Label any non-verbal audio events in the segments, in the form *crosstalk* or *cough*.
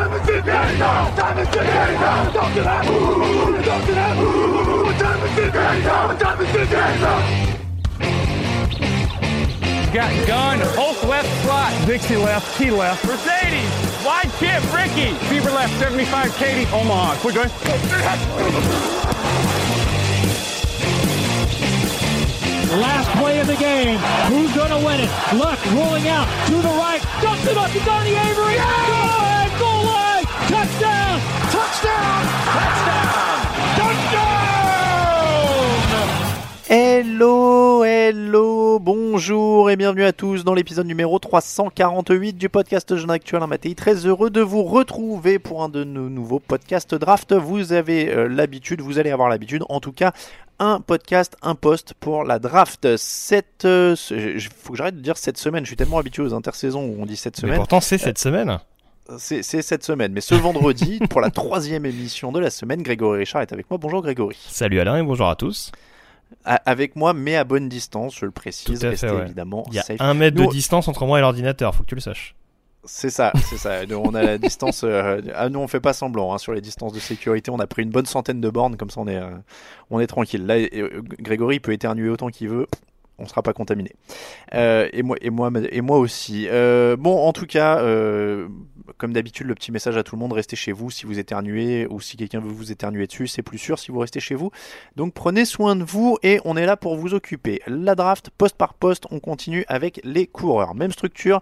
Diamonds in Vietnam! Diamonds! Got gun, Hulk left slot. Dixie left, Key left. Mercedes, wide chip, Ricky. Beaver left, 75, Katie, Omaha. Quick, guys. Last play of the game. Who's going to win it? Luck rolling out to the right. Dumps it up to Donnie Avery. Yeah! Goal line. Touchdown. Touchdown. Touchdown. Touchdown. Hello, hello, bonjour et bienvenue à tous dans l'épisode numéro 348 du podcast Jeune Actuel Matéi. Très heureux de vous retrouver pour un de nos nouveaux podcasts draft. Vous avez euh, l'habitude, vous allez avoir l'habitude, en tout cas, un podcast, un post pour la draft. Cette, euh, ce- faut que j'arrête de dire cette semaine. Je suis tellement habitué aux intersaisons où on dit cette Mais semaine. pourtant, c'est cette semaine. C'est cette semaine. Mais ce vendredi, *laughs* pour la troisième émission de la semaine, Grégory Richard est avec moi. Bonjour Grégory. Salut Alain et bonjour à tous. Avec moi, mais à bonne distance, je le précise. Restez fait, ouais. évidemment Il y a safe. un mètre Nous- de distance entre moi et l'ordinateur, faut que tu le saches. C'est ça, c'est ça. *laughs* Nous, on a la distance. euh, ah, nous, on fait pas semblant hein, sur les distances de sécurité. On a pris une bonne centaine de bornes, comme ça, on est, euh, on est tranquille. Là, euh, Grégory peut éternuer autant qu'il veut. On sera pas contaminé. Euh, et moi, et moi, et moi aussi. Euh, bon, en tout cas, euh, comme d'habitude, le petit message à tout le monde restez chez vous si vous éternuez ou si quelqu'un veut vous éternuer dessus, c'est plus sûr si vous restez chez vous. Donc prenez soin de vous et on est là pour vous occuper. La draft, poste par poste, on continue avec les coureurs. Même structure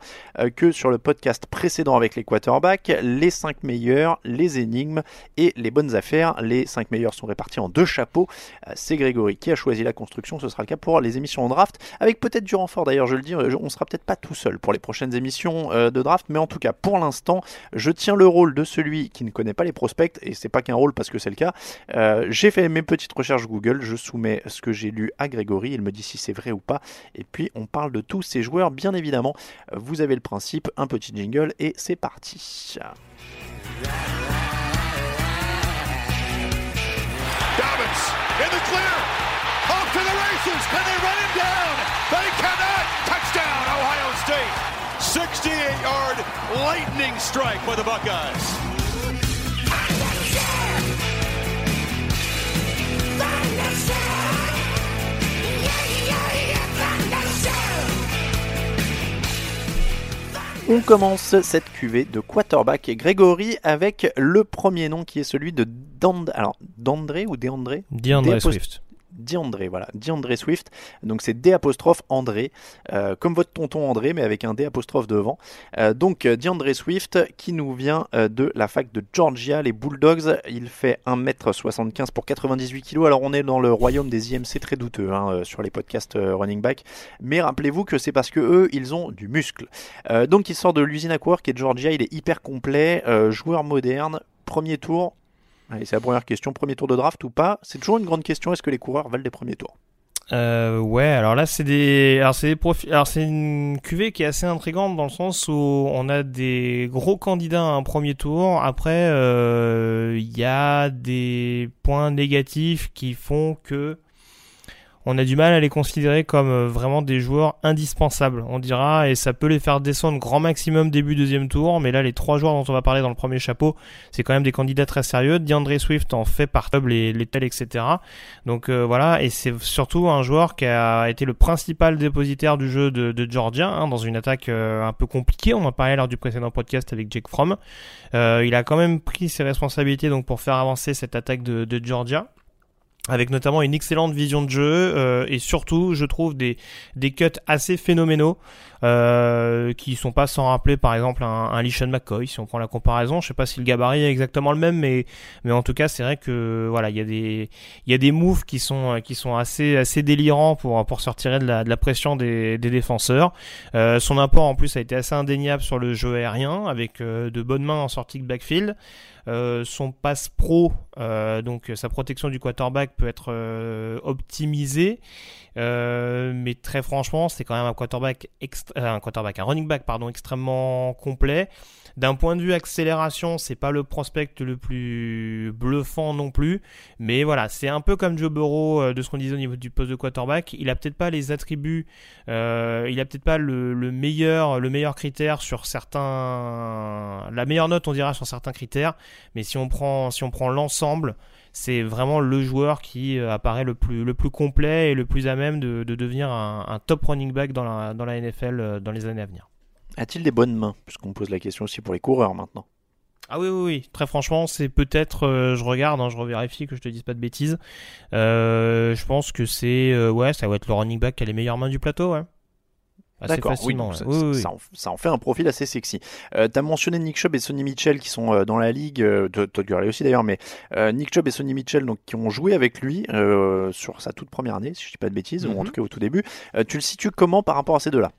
que sur le podcast précédent avec les quarterbacks, les 5 meilleurs, les énigmes et les bonnes affaires. Les 5 meilleurs sont répartis en deux chapeaux. C'est Grégory qui a choisi la construction, ce sera le cas pour les émissions en draft, avec peut-être du renfort d'ailleurs, je le dis, euh, on sera peut-être pas tout seul pour les prochaines émissions euh, de draft, mais en tout cas pour l'instant, je tiens le rôle de celui qui ne connaît pas les prospects, et c'est pas qu'un rôle parce que c'est le cas. Euh, j'ai fait mes petites recherches Google, je soumets ce que j'ai lu à Grégory, il me dit si c'est vrai ou pas, et puis on parle de tous ces joueurs, bien évidemment. Vous avez le principe, un petit jingle et c'est parti. Clear. Off to the races. Can they run him down? They cannot. Touchdown, Ohio State. 68 yard lightning strike by the Buckeyes. On commence cette cuvée de quarterback Grégory avec le premier nom qui est celui de Dand... Alors, Dandré ou Déandré DeAndre Swift. Diandré, voilà, Swift. Donc c'est D apostrophe euh, comme votre tonton André, mais avec un D apostrophe devant. Euh, donc euh, Diandré Swift qui nous vient de la fac de Georgia, les Bulldogs. Il fait 1m75 pour 98 kg. Alors on est dans le royaume des IMC très douteux hein, sur les podcasts running back. Mais rappelez-vous que c'est parce que eux, ils ont du muscle. Donc il sort de l'usine à coureur qui est Georgia. Il est hyper complet, joueur moderne. Premier tour, Allez, c'est la première question. Premier tour de draft ou pas? C'est toujours une grande question. Est-ce que les coureurs valent des premiers tours? Euh, ouais, alors là, c'est des, alors c'est profils, alors c'est une cuvée qui est assez intrigante dans le sens où on a des gros candidats à un premier tour. Après, euh, il y a des points négatifs qui font que on a du mal à les considérer comme euh, vraiment des joueurs indispensables, on dira, et ça peut les faire descendre grand maximum début deuxième tour, mais là les trois joueurs dont on va parler dans le premier chapeau, c'est quand même des candidats très sérieux. DeAndre Swift en fait par les, les tels, etc. Donc euh, voilà, et c'est surtout un joueur qui a été le principal dépositaire du jeu de, Georgia, hein, dans une attaque euh, un peu compliquée, on en parlait lors du précédent podcast avec Jake Fromm. il a quand même pris ses responsabilités donc pour faire avancer cette attaque de, de Georgia avec notamment une excellente vision de jeu euh, et surtout je trouve des, des cuts assez phénoménaux euh, qui sont pas sans rappeler par exemple un, un Lishan McCoy si on prend la comparaison. Je sais pas si le gabarit est exactement le même mais mais en tout cas c'est vrai que voilà il y a des il y a des moves qui sont qui sont assez assez délirants pour pour sortir de la, de la pression des, défenseurs. Euh, son apport en plus a été assez indéniable sur le jeu aérien avec euh, de bonnes mains en sortie de backfield. Son passe pro, donc sa protection du quarterback peut être optimisée, mais très franchement, c'est quand même un quarterback, un quarterback, un running back pardon, extrêmement complet. D'un point de vue accélération, c'est pas le prospect le plus bluffant non plus, mais voilà, c'est un peu comme Joe Burrow euh, de ce qu'on disait au niveau du poste de quarterback. Il a peut-être pas les attributs, euh, il a peut-être pas le, meilleur, le meilleur critère sur certains, la meilleure note on dira sur certains critères, mais si on prend l'ensemble, c'est vraiment le joueur qui euh, apparaît le plus, le plus complet et le plus à même de, devenir un, un, top running back dans la, dans la NFL dans les années à venir. A-t-il des bonnes mains? Puisqu'on pose la question aussi pour les coureurs maintenant. Ah oui, oui, oui. Très franchement, c'est peut-être, euh, je regarde, hein, je revérifie que je te dise pas de bêtises. Euh, je pense que c'est, euh, ouais, ça va être le running back qui a les meilleures mains du plateau, ouais. Oui, ça, en, fait un profil assez sexy. Euh, tu as mentionné Nick Chubb et Sonny Mitchell qui sont dans la ligue, Todd Gurley aussi d'ailleurs, mais Nick Chubb et Sonny Mitchell donc, qui ont joué avec lui sur sa toute première année, si je dis pas de bêtises, ou en mhm. tout cas au tout début. tu le situes comment par rapport à ces deux-là?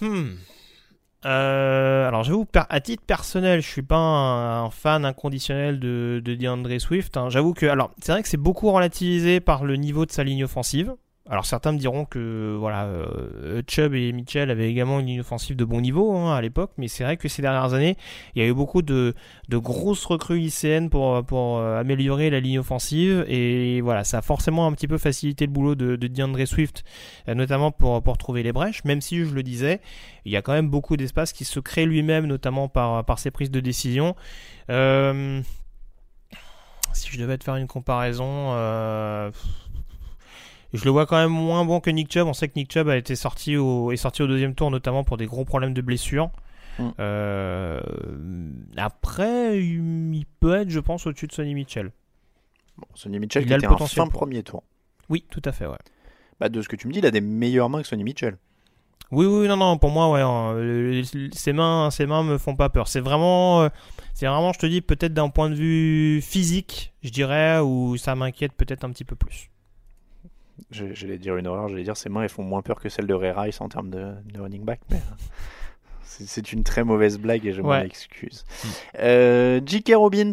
Hmm. Euh, alors j'avoue, à titre personnel, je suis pas un, fan inconditionnel de, de DeAndre Swift. Hein. J'avoue que, alors c'est vrai que c'est beaucoup relativisé par le niveau de sa ligne offensive. Alors certains me diront que voilà, euh, Chubb et Mitchell avaient également une ligne offensive de bon niveau hein, à l'époque, mais c'est vrai que ces dernières années, il y a eu beaucoup de, grosses recrues ICN pour, euh, améliorer la ligne offensive, et voilà, ça a forcément un petit peu facilité le boulot de, de DeAndre Swift, euh, notamment pour, pour trouver les brèches, même si je le disais, il y a quand même beaucoup d'espace qui se crée lui-même, notamment par, par ses prises de décision. Si je devais te faire une comparaison... Euh, je le vois quand même moins bon que Nick Chubb. On sait que Nick Chubb a été sorti au, est sorti au deuxième tour, notamment pour des gros problèmes de blessure. Mm. Euh, après, il, peut être, je pense, au-dessus de Sonny Mitchell. Bon, Sonny Mitchell qui était un fin premier tour. Oui, tout à fait, ouais. Bah, de ce que tu me dis, il a des meilleures mains que Sonny Mitchell. Oui, oui, non, non, pour moi, ouais, hein, ses mains, ses mains me font pas peur. C'est vraiment, euh, c'est vraiment, je te dis, peut-être d'un point de vue physique, je dirais, où ça m'inquiète peut-être un petit peu plus. J'allais dire une horreur, j'allais dire ses mains elles font moins peur que celles de Ray Rice en termes de, running back, mais euh, c'est une très mauvaise blague et je m'en excuse. Mm. Euh, J.K. Robbins,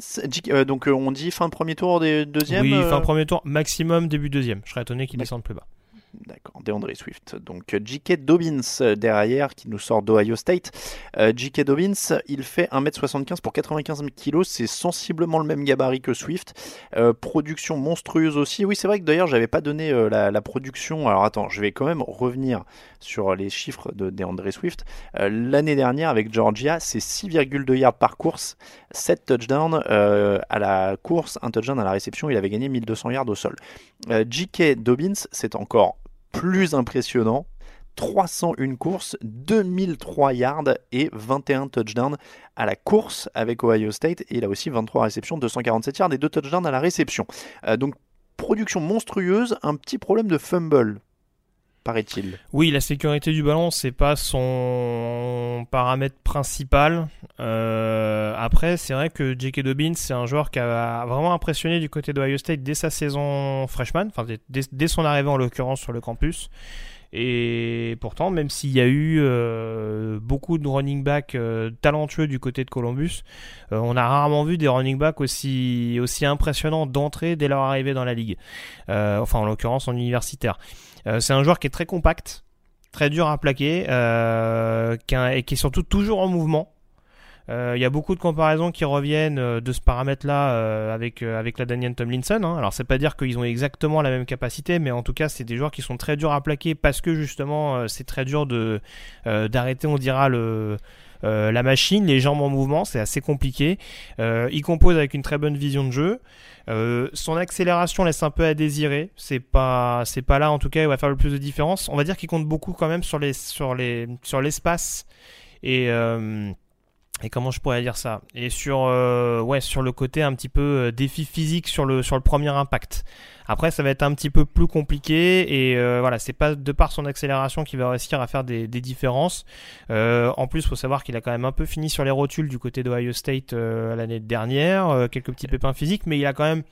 euh, donc on dit fin premier tour, des deuxième Oui, fin premier tour, maximum début deuxième. Je serais étonné qu'il descende plus bas. D'accord, DeAndre Swift. Donc J.K. Dobbins euh, derrière qui nous sort d'Ohio State. Euh, J.K. Dobbins, il fait 1m75 pour 95 kg, c'est sensiblement le même gabarit que Swift. Euh, production monstrueuse aussi. Oui, c'est vrai que d'ailleurs, j'avais pas donné la, production. Alors attends, je vais quand même revenir sur les chiffres de DeAndre Swift. L'année dernière avec Georgia, c'est 6,2 yards par course, 7 touchdowns à la course, un touchdown à la réception. Il avait gagné 1200 yards au sol. J.K. Dobbins, c'est encore plus impressionnant. 301 courses, 2003 yards et 21 touchdowns à la course avec Ohio State. Et il a aussi 23 réceptions, 247 yards et 2 touchdowns à la réception. Euh, donc production monstrueuse, un petit problème de fumble paraît-il. Oui, la sécurité du ballon, c'est pas son paramètre principal. Euh, après, c'est vrai que J.K. Dobbins, c'est un joueur qui a vraiment impressionné du côté d'Ohio State dès sa saison freshman, enfin dès, son arrivée en l'occurrence sur le campus. Et pourtant, même s'il y a eu euh, beaucoup de running backs euh, talentueux du côté de Columbus, on a rarement vu des running backs aussi, aussi impressionnants d'entrée dès leur arrivée dans la ligue. enfin, en l'occurrence en universitaire. Euh, c'est un joueur qui est très compact, très dur à plaquer, euh, et qui est surtout toujours en mouvement. Euh, Il y a beaucoup de comparaisons qui reviennent de ce paramètre-là avec, la Daniel Tomlinson. Hein. Alors, c'est pas dire qu'ils ont exactement la même capacité, mais en tout cas, c'est des joueurs qui sont très durs à plaquer parce que justement, c'est très dur d'arrêter, on dira, le. Euh, la machine, les jambes en mouvement, c'est assez compliqué. Euh, il compose avec une très bonne vision de jeu. Euh, son accélération laisse un peu à désirer. C'est pas, pas là en tout cas où il va faire le plus de différence. On va dire qu'il compte beaucoup quand même sur les, sur sur l'espace et et comment je pourrais dire ça? Et sur euh, ouais sur le côté un petit peu euh, défi physique sur le sur le premier impact. Après ça va être un petit peu plus compliqué et euh, voilà c'est pas de par son accélération qu'il va réussir à faire des, des différences. En plus faut savoir qu'il a quand même un peu fini sur les rotules du côté d'Ohio State l'année dernière, quelques petits pépins physiques, mais il a quand même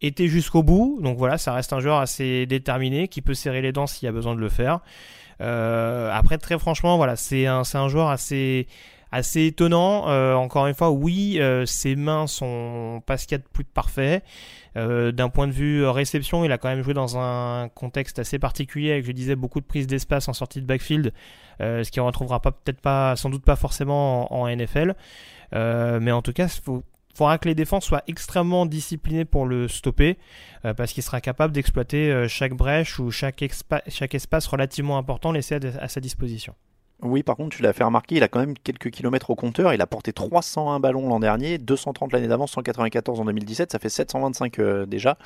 été jusqu'au bout. Donc voilà ça reste un joueur assez déterminé qui peut serrer les dents s'il y a besoin de le faire. Après très franchement voilà c'est un c'est un joueur assez assez étonnant. Euh, encore une fois, oui, euh, ses mains sont pas ce qu'il y a de plus parfait. Euh, D'un point de vue euh, réception, il a quand même joué dans un contexte assez particulier avec, je disais, beaucoup de prises d'espace en sortie de backfield, ce qu'on retrouvera pas peut-être pas, sans doute pas forcément en, NFL. Mais en tout cas, il faudra que les défenses soient extrêmement disciplinées pour le stopper, parce qu'il sera capable d'exploiter chaque brèche ou chaque, espace relativement important laissé à sa disposition. Oui, par contre, tu l'as fait remarquer, il a quand même quelques kilomètres au compteur. Il a porté 301 ballons l'an dernier, 230 l'année d'avant, 194 en 2017. Ça fait 725 euh, déjà.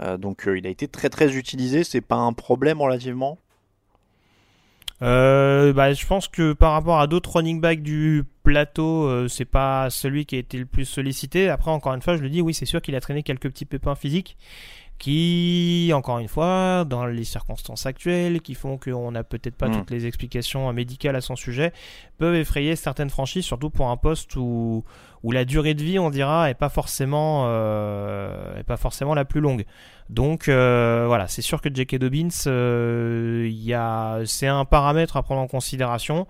Euh, donc, euh, il a été très très utilisé. C'est pas un problème relativement? Bah, je pense que par rapport à d'autres running backs du plateau, c'est pas celui qui a été le plus sollicité. Après, encore une fois, je le dis, oui, c'est sûr qu'il a traîné quelques petits pépins physiques qui, encore une fois, dans les circonstances actuelles, qui font qu'on n'a peut-être pas Mm. toutes les explications médicales à son sujet, peuvent effrayer certaines franchises, surtout pour un poste où, où la durée de vie, on dira, est pas forcément, euh, est pas forcément la plus longue. Donc euh, voilà, c'est sûr que J.K. Dobbins, euh, c'est un paramètre à prendre en considération.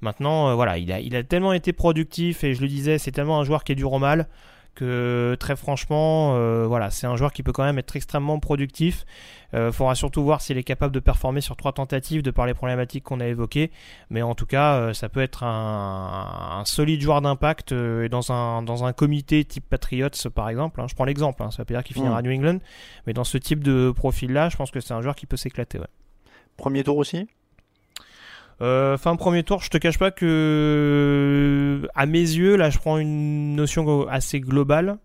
Maintenant, voilà, il a, il a tellement été productif et je le disais, c'est tellement un joueur qui est dur au mal que très franchement, euh, voilà, c'est un joueur qui peut quand même être extrêmement productif. Euh, faudra surtout voir s'il est capable de performer sur trois tentatives de par les problématiques qu'on a évoquées. Mais en tout cas, euh, ça peut être un, un solide joueur d'impact et dans un dans un comité type Patriots par exemple. hein. je prends l'exemple, hein, ça veut pas dire qu'il finira à New England, mais dans ce type de profil-là, je pense que c'est un joueur qui peut s'éclater. Ouais. Premier tour aussi? Euh, fin premier tour, je te cache pas que à mes yeux, là, je prends une notion assez globale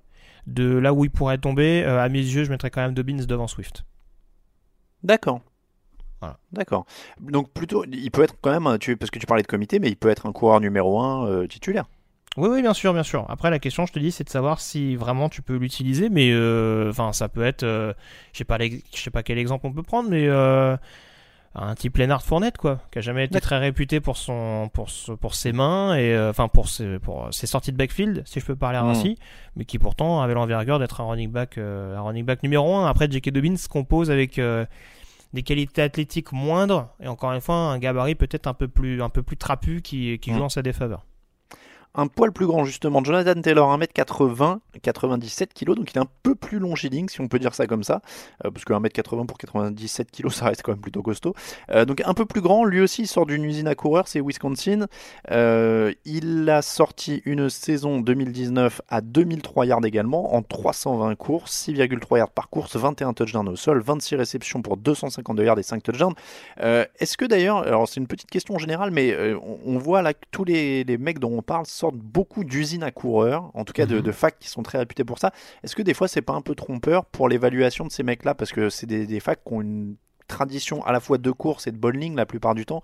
de là où il pourrait tomber. Euh, à mes yeux, je mettrais quand même Dobbins devant Swift. D'accord. Voilà. D'accord. Donc plutôt, il peut être quand même, tu, parce que tu parlais de comité, mais il peut être un coureur numéro 1 titulaire. Oui, oui, bien sûr, bien sûr. Après, la question, je te dis, c'est de savoir si vraiment tu peux l'utiliser, mais euh, enfin, ça peut être, euh, je sais pas, je sais pas quel exemple on peut prendre, mais euh, un type Lennart Fournette, quoi, qui a jamais été très réputé pour son, pour, ce- pour ses mains et euh, enfin pour ses, pour ses sorties de backfield, si je peux parler Mm. ainsi, mais qui pourtant avait l'envergure d'être un running back, euh, un running back numéro 1. Après, J.K. Dobbins se compose avec euh, des qualités athlétiques moindres et encore une fois un gabarit peut-être un peu plus, un peu plus trapu qui, qui joue en sa défaveur. Un poil plus grand justement, Jonathan Taylor, 1m80, 97 kg, donc il est un peu plus longiligne si on peut dire ça comme ça, euh, parce que 1m80 pour 97 kg *laughs* ça reste quand même plutôt costaud. Euh, donc un peu plus grand, lui aussi sort d'une usine à coureurs, c'est Wisconsin. Euh, il a sorti une saison 2019 à 2003 yards également, en 320 courses, 6,3 yards par course, 21 touchdowns au sol, 26 réceptions pour 252 yards et 5 touchdowns. Est-ce que d'ailleurs, alors c'est une petite question générale, mais on, on voit là que tous les, les mecs dont on parle sortent beaucoup d'usines à coureurs, en tout cas de, Mhm. de facs qui sont très réputés pour ça. Est-ce que des fois c'est pas un peu trompeur pour l'évaluation de ces mecs-là? Parce que c'est des, des facs qui ont une tradition à la fois de course et de bowling la plupart du temps,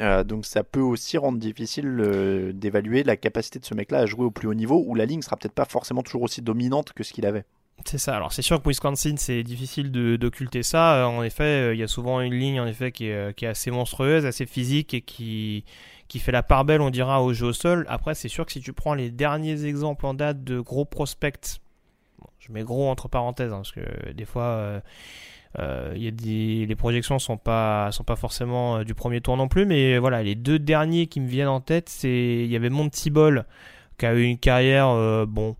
Euh, donc ça peut aussi rendre difficile euh, d'évaluer la capacité de ce mec-là à jouer au plus haut niveau où la ligne sera peut-être pas forcément toujours aussi dominante que ce qu'il avait. C'est ça. Alors c'est sûr que Wisconsin, c'est difficile d'occulter ça. Euh, En effet, il y a souvent une ligne en effet qui est, qui est assez monstrueuse, assez physique et qui qui fait la part belle, on dira, au jeu au sol. Après, c'est sûr que si tu prends les derniers exemples en date de gros prospects, bon, je mets gros entre parenthèses hein, parce que des fois. euh, euh, il y a des, les projections sont pas sont pas forcément euh, du premier tour non plus, mais voilà les deux derniers qui me viennent en tête, c'est il y avait Monty Ball qui a eu une carrière euh, bon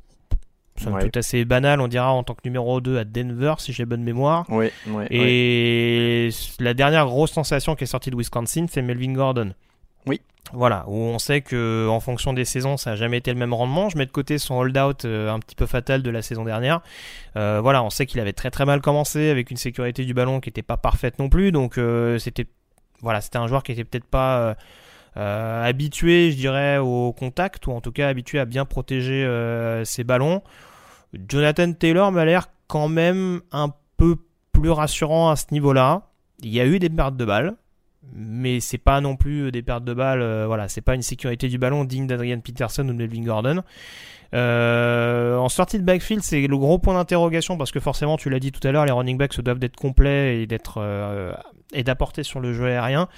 Ouais. toute assez banale, on dira, en tant que numéro 2 à Denver, si j'ai bonne mémoire. Oui, ouais, Et la dernière grosse sensation qui est sortie de Wisconsin, c'est Melvin Gordon. Oui. Voilà, où on sait que en fonction des saisons, ça n'a jamais été le même rendement. Je mets de côté son hold-out euh, un petit peu fatal de la saison dernière. Euh, voilà, on sait qu'il avait très très mal commencé avec une sécurité du ballon qui n'était pas parfaite non plus. Donc euh, c'était voilà, c'était un joueur qui était peut-être pas habitué, je dirais, au contact ou en tout cas habitué à bien protéger ses ballons. Jonathan Taylor m'a l'air quand même un peu plus rassurant à ce niveau-là. Il y a eu des pertes de balles mais c'est pas non plus des pertes de balles. Euh, voilà, c'est pas une sécurité du ballon digne d'Adrian Peterson ou de Melvin Gordon. Euh, en sortie de backfield, c'est le gros point d'interrogation parce que forcément, tu l'as dit tout à l'heure, les running backs doivent d'être complets et d'être euh, et d'apporter sur le jeu aérien.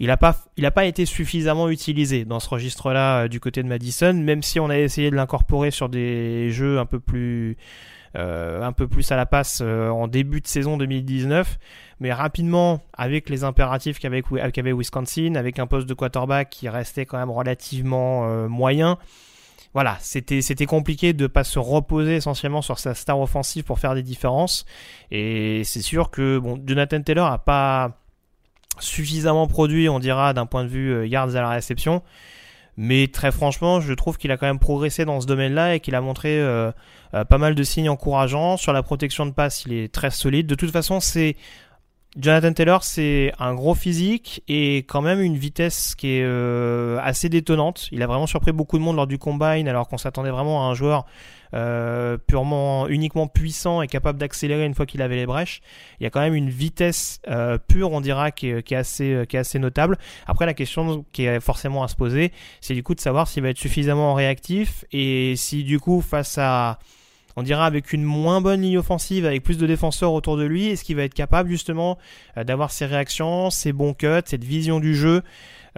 Il n'a pas, il pas été suffisamment utilisé dans ce registre-là du côté de Madison, même si on a essayé de l'incorporer sur des jeux un peu plus euh, un peu plus à la passe euh, en début de saison 2019. Mais rapidement, avec les impératifs qu'avait Wisconsin, avec un poste de quarterback qui restait quand même relativement euh, moyen, voilà, c'était c'était compliqué de pas se reposer essentiellement sur sa star offensive pour faire des différences. Et c'est sûr que Jonathan Taylor a pas suffisamment produit, on dira, d'un point de vue yards à la réception. Mais très franchement, je trouve qu'il a quand même progressé dans ce domaine-là et qu'il a montré euh, euh, pas mal de signes encourageants. Sur la protection de passe, il est très solide. De toute façon, c'est Jonathan Taylor, c'est un gros physique et quand même une vitesse qui est euh, assez détonnante. Il a vraiment surpris beaucoup de monde lors du combine alors qu'on s'attendait vraiment à un joueur euh, purement, uniquement puissant et capable d'accélérer une fois qu'il avait les brèches. Il y a quand même une vitesse euh, pure, on dira, qui est, assez, qui est assez notable. Après, la question qui est forcément à se poser, c'est du coup de savoir s'il va être suffisamment réactif et si du coup face à on dira avec une moins bonne ligne offensive, avec plus de défenseurs autour de lui, est-ce qu'il va être capable justement euh, d'avoir ses réactions, ses bons cuts, cette vision du jeu,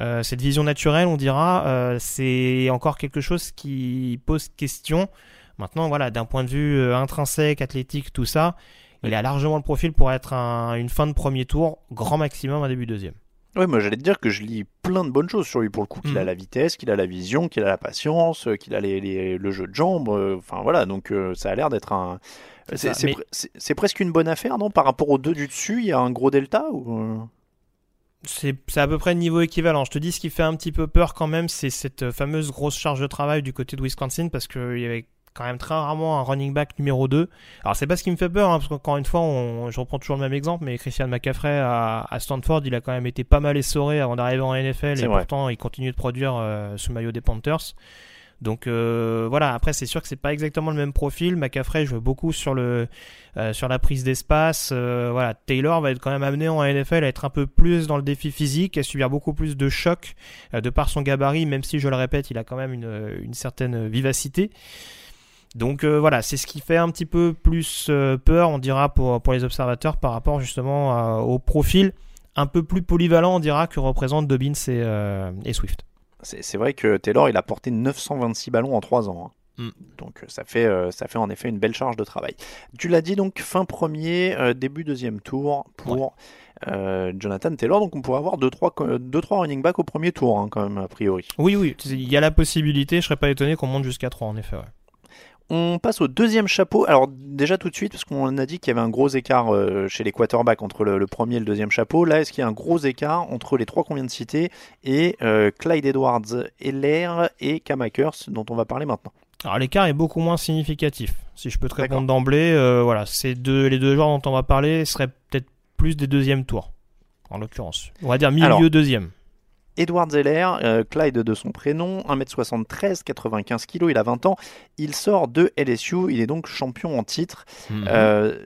euh, cette vision naturelle, on dira, euh, c'est encore quelque chose qui pose question. Maintenant, voilà, d'un point de vue intrinsèque, athlétique, tout ça, il a largement le profil pour être une fin de premier tour, grand maximum un début deuxième. Oui, moi j'allais te dire que je lis plein de bonnes choses sur lui pour le coup. Qu'il a mm. la vitesse, qu'il a la vision, qu'il a la patience, euh, qu'il a les, le jeu de jambes. Euh, enfin voilà, donc euh, ça a l'air d'être un. C'est presque une bonne affaire, non? Par rapport aux deux du dessus, il y a un gros delta ou... C'est à peu près le niveau équivalent. Je te dis ce qui fait un petit peu peur quand même, c'est cette fameuse grosse charge de travail du côté de Wisconsin parce qu'il y avait quand même très rarement un running back numéro 2. Alors c'est pas ce qui me fait peur, hein, parce qu'encore une fois, je reprends toujours le même exemple, mais Christian McCaffrey à, Stanford, il a quand même été pas mal essoré avant d'arriver en NFL, et pourtant il continue de produire euh, sous maillot des Panthers. Donc euh, voilà, après c'est sûr que c'est pas exactement le même profil. McCaffrey joue beaucoup sur le euh, sur la prise d'espace. voilà, Taylor va être quand même amené en NFL à être un peu plus dans le défi physique, à subir beaucoup plus de chocs de par son gabarit, même si je le répète, il a quand même une, une certaine vivacité. Donc euh, voilà, c'est ce qui fait un petit peu plus euh, peur, on dira, pour, pour les observateurs par rapport justement au profil un peu plus polyvalent, on dira, que représentent Dobbins et, euh, et Swift. C'est vrai que Taylor, il a porté 926 ballons en 3 ans. Hein. Mm. Donc ça fait, ça fait en effet une belle charge de travail. Tu l'as dit donc fin premier, début deuxième tour pour Jonathan Taylor. Donc on pourrait avoir 2-3 deux, trois, running back au premier tour hein, quand même a priori. Oui oui, il y a la possibilité, je serais pas étonné qu'on monte jusqu'à 3 en effet. On passe au deuxième chapeau. Alors déjà tout de suite, parce qu'on a dit qu'il y avait un gros écart euh, chez les quarterbacks entre le, premier et le deuxième chapeau. Là, est-ce qu'il y a un gros écart entre les trois qu'on vient de citer et euh, Clyde Edwards, Heller et Kamakers, dont on va parler maintenant? Alors l'écart est beaucoup moins significatif. Si je peux te répondre d'emblée, euh, voilà, ces deux, les deux joueurs dont on va parler seraient peut-être plus des deuxièmes tours, en l'occurrence. On va dire milieu deuxième. Edward Zeller, euh, Clyde de son prénom, 1m73, 95 kg, il a 20 ans. Il sort de LSU, il est donc champion en titre. Mhm. Euh,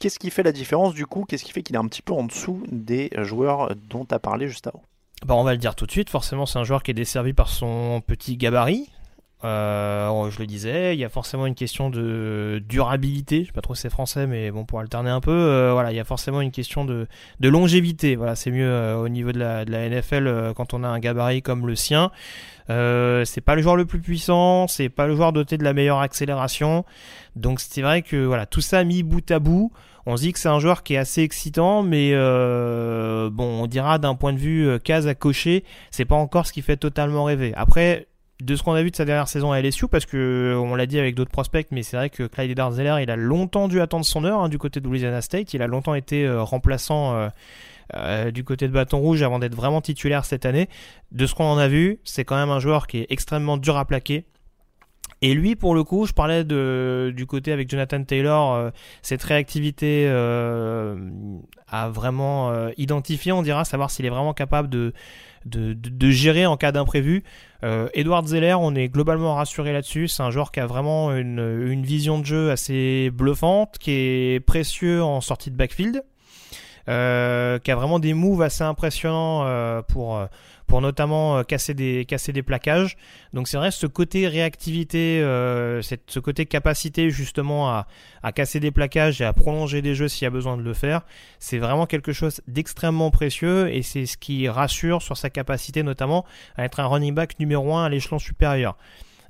qu'est-ce qui fait la différence du coup? Qu'est-ce qui fait qu'il est un petit peu en dessous des joueurs dont tu as parlé juste avant? Bah, on va le dire tout de suite, forcément c'est un joueur qui est desservi par son petit gabarit, euh, je le disais, il y a forcément une question de durabilité. Je sais pas trop si c'est français, mais bon, pour alterner un peu, euh, voilà, il y a forcément une question de, de longévité. Voilà, c'est mieux euh, au niveau de la, de la NFL quand on a un gabarit comme le sien. c'est pas le joueur le plus puissant, c'est pas le joueur doté de la meilleure accélération. Donc c'est vrai que voilà, tout ça mis bout à bout, on se dit que c'est un joueur qui est assez excitant, mais bon, on dira d'un point de vue case à cocher, c'est pas encore ce qui fait totalement rêver. Après, de ce qu'on a vu de sa dernière saison à LSU, parce que on l'a dit avec d'autres prospects, mais c'est vrai que Clyde Darzeller, il a longtemps dû attendre son heure hein, du côté de Louisiana State. Il a longtemps été euh, remplaçant euh, du côté de Bâton Rouge avant d'être vraiment titulaire cette année. De ce qu'on en a vu, c'est quand même un joueur qui est extrêmement dur à plaquer. Et lui, pour le coup, je parlais du côté avec Jonathan Taylor, cette réactivité à vraiment identifier, on dira, savoir s'il est vraiment capable de, de, gérer en cas d'imprévu. Euh, Edward Zeller, on est globalement rassuré là-dessus. C'est un joueur qui a vraiment une, vision de jeu assez bluffante, qui est précieux en sortie de backfield, euh, qui a vraiment des moves assez impressionnants euh, pour pour notamment euh, casser des, casser des plaquages. Donc c'est vrai, ce côté réactivité, euh, cette, ce côté capacité justement à, à casser des plaquages et à prolonger des jeux s'il y a besoin de le faire, c'est vraiment quelque chose d'extrêmement précieux et c'est ce qui rassure sur sa capacité notamment à être un running back numéro 1 à l'échelon supérieur.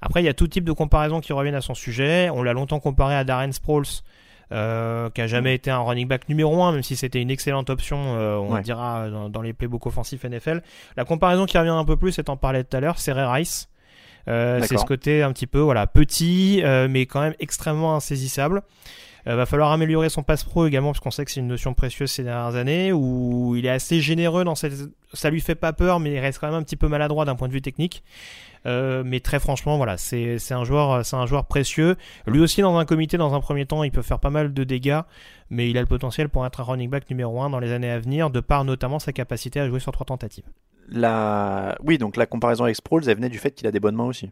Après, il y a tout type de comparaisons qui reviennent à son sujet. On l'a longtemps comparé à Darren Sproles euh, qui a jamais été un running back numéro 1, même si c'était une excellente option, euh, on dira, dans, les playbooks offensifs NFL. La comparaison qui revient un peu plus, et t'en parlais tout à l'heure, c'est Ray Rice. Euh, c'est ce côté un petit peu voilà petit, mais quand même extrêmement insaisissable. Euh, va falloir améliorer son passe pro également, parce qu'on sait que c'est une notion précieuse ces dernières années, où il est assez généreux dans cette. Ça lui fait pas peur, mais il reste quand même un petit peu maladroit d'un point de vue technique. Euh, mais très franchement, voilà, c'est un joueur, c'est un joueur précieux. Lui aussi, dans un comité, dans un premier temps, il peut faire pas mal de dégâts, mais il a le potentiel pour être un running back numéro 1 dans les années à venir, de par notamment sa capacité à jouer sur trois tentatives. La... Oui, donc la comparaison avec Sproles, elle venait du fait qu'il a des bonnes mains aussi.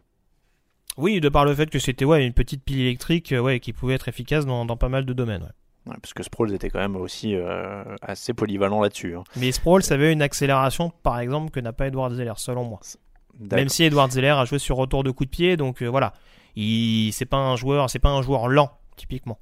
Oui, de par le fait que c'était ouais, une petite pile électrique euh, ouais, qui pouvait être efficace dans, dans pas mal de domaines. Ouais. parce que Sproles était quand même aussi euh, assez polyvalent là-dessus. Hein. Mais Sproles avait une accélération, par exemple, que n'a pas Edward Zeller, selon moi. Même si Edward Zeller a joué sur retour de coup de pied, donc euh, voilà, il c'est pas un joueur, c'est pas un joueur lent typiquement.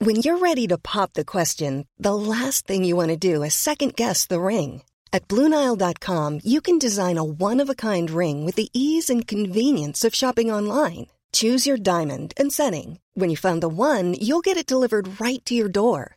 When you're ready to pop the question, the last thing you want to do is second guess the ring. At BlueNile.com, you can design a one-of-a-kind ring with the ease and convenience of shopping online. Choose your diamond and setting. When you find the one, you'll get it delivered right to your door.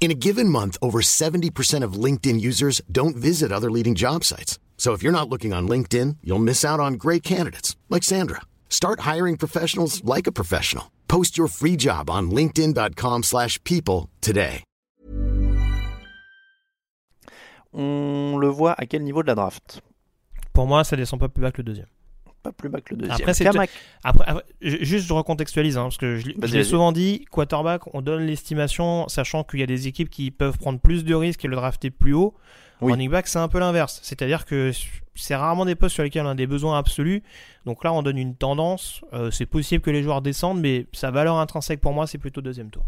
In a given month, over 70% of LinkedIn users don't visit other leading job sites. So if you're not looking on LinkedIn, you'll miss out on great candidates like Sandra. Start hiring professionals like a professional. Post your free job on linkedin.com/people today. On le voit à quel niveau de la draft Pour moi, ça descend pas plus bas que le deuxième. Pas plus bas que le deuxième. Après, c'est après, juste je recontextualise hein, parce que je, l'ai souvent dit, quarterback, on donne l'estimation, sachant qu'il y a des équipes qui peuvent prendre plus de risques et le drafter plus haut. Running back, c'est un peu l'inverse. C'est-à-dire que c'est rarement des postes sur lesquels on a des besoins absolus. Donc là, on donne une tendance. Euh, c'est possible que les joueurs descendent, mais sa valeur intrinsèque pour moi, c'est plutôt deuxième tour.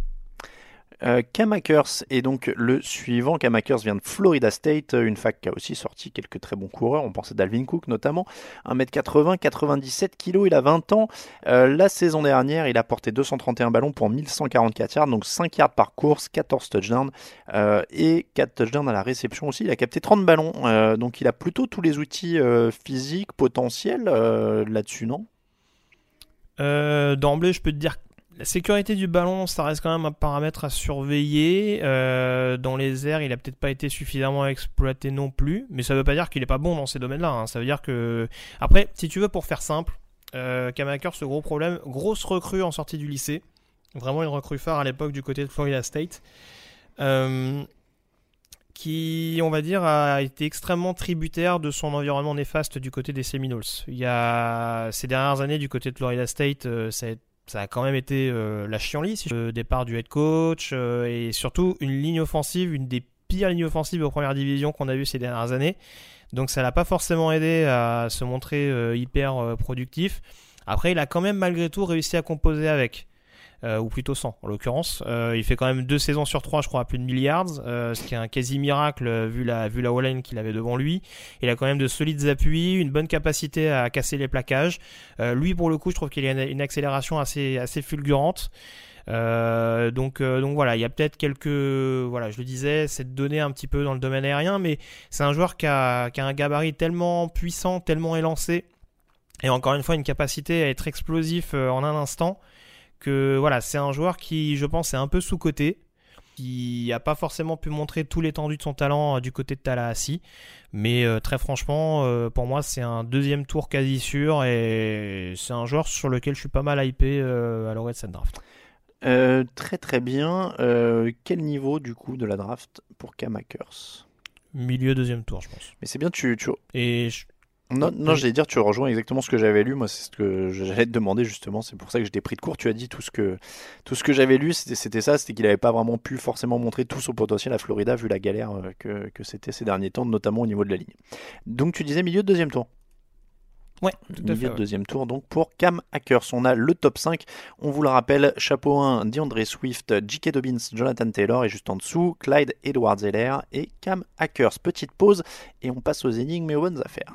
Euh, Kamakers est donc le suivant. Kamakers vient de Florida State, une fac qui a aussi sorti quelques très bons coureurs. On pense à Dalvin Cook notamment. 1m80, 97 kg, il a 20 ans. Euh, la saison dernière, il a porté 231 ballons pour 1144 yards, donc 5 yards par course, 14 touchdowns euh, et 4 touchdowns à la réception aussi. Il a capté 30 ballons, donc il a plutôt tous les outils physiques potentiels là-dessus, non? D'emblée, je peux te dire la sécurité du ballon, ça reste quand même un paramètre à surveiller. Euh, dans les airs, il n'a peut-être pas été suffisamment exploité non plus, mais ça ne veut pas dire qu'il n'est pas bon dans ces domaines-là. Hein. Ça veut dire que après, si tu veux, pour faire simple, euh, Kamaker, ce gros problème, grosse recrue en sortie du lycée, vraiment une recrue phare à l'époque du côté de Florida State. Euh, qui, on va dire, a été extrêmement tributaire de son environnement néfaste du côté des Seminoles. Il y a ces dernières années du côté de Florida State, euh, ça a été ça a quand même été euh, la chienlit, le départ du head coach euh, et surtout une ligne offensive, une des pires lignes offensives aux premières divisions qu'on a vues ces dernières années. Donc ça l'a pas forcément aidé à se montrer euh, hyper productif. Après, il a quand même malgré tout réussi à composer avec. Euh, ou plutôt 100 en l'occurrence. Euh, il fait quand même deux saisons sur trois, je crois, à plus de milliards, euh, ce qui est un quasi miracle vu la vu la qu'il avait devant lui. Il a quand même de solides appuis, une bonne capacité à casser les plaquages. lui, pour le coup, je trouve qu'il a une, accélération assez assez fulgurante. Donc, donc voilà, il y a peut-être quelques, voilà, je le disais, c'est donné un petit peu dans le domaine aérien, mais c'est un joueur qui a, qui a un gabarit tellement puissant, tellement élancé, et encore une fois une capacité à être explosif en un instant, que voilà, c'est un joueur qui, je pense, est un peu sous-coté qui n'a pas forcément pu montrer tout l'étendue de son talent du côté de Tallahassee. Mais très franchement, pour moi, c'est un deuxième tour quasi sûr et c'est un joueur sur lequel je suis pas mal hypé à l'orée de cette draft. Euh, très très bien. Euh, quel niveau du coup de la draft pour Kamakers? Milieu deuxième tour, je pense. Mais c'est bien, tu. tu... Et Non, non j'allais dire, tu rejoins exactement ce que j'avais lu. Moi, c'est ce que j'allais te demander justement. C'est pour ça que j'étais pris de court. Tu as dit tout ce que, tout ce que j'avais lu, c'était ça. C'était qu'il n'avait pas vraiment pu forcément montrer tout son potentiel à Florida, vu la galère euh, que, que c'était ces derniers temps, notamment au niveau de la ligne. Donc, tu disais milieu de deuxième tour Ouais, tout à fait, deuxième tour donc pour Cam Hackers. On a le top 5. On vous le rappelle, chapeau 1, DeAndre Swift, J.K. Dobbins, Jonathan Taylor et juste en dessous, Clyde Edwards Zeller et Cam Hackers. Petite pause et on passe aux énigmes et aux bonnes affaires.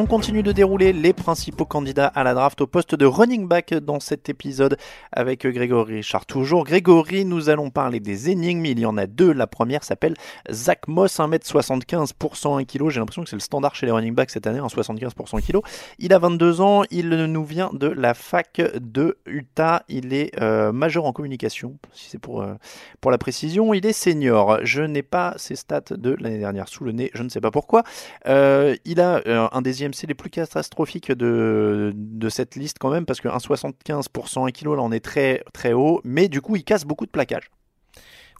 On continue de dérouler les principaux candidats à la draft au poste de running back dans cet épisode avec Grégory Richard. Toujours Grégory, nous allons parler des énigmes. Il y en a deux. La première s'appelle Zach Moss, 1m75 pour 101 kg. J'ai l'impression que c'est le standard chez les running backs cette année, en 75 pour 100 kg. Il a 22 ans. Il nous vient de la fac de Utah. Il est euh, majeur en communication, si c'est pour, euh, pour la précision. Il est senior. Je n'ai pas ses stats de l'année dernière sous le nez. Je ne sais pas pourquoi. Euh, il a un des c'est les plus catastrophiques de, de cette liste quand même, parce que 1,75% 1 kg, là on est très, très haut, mais du coup il casse beaucoup de plaquages.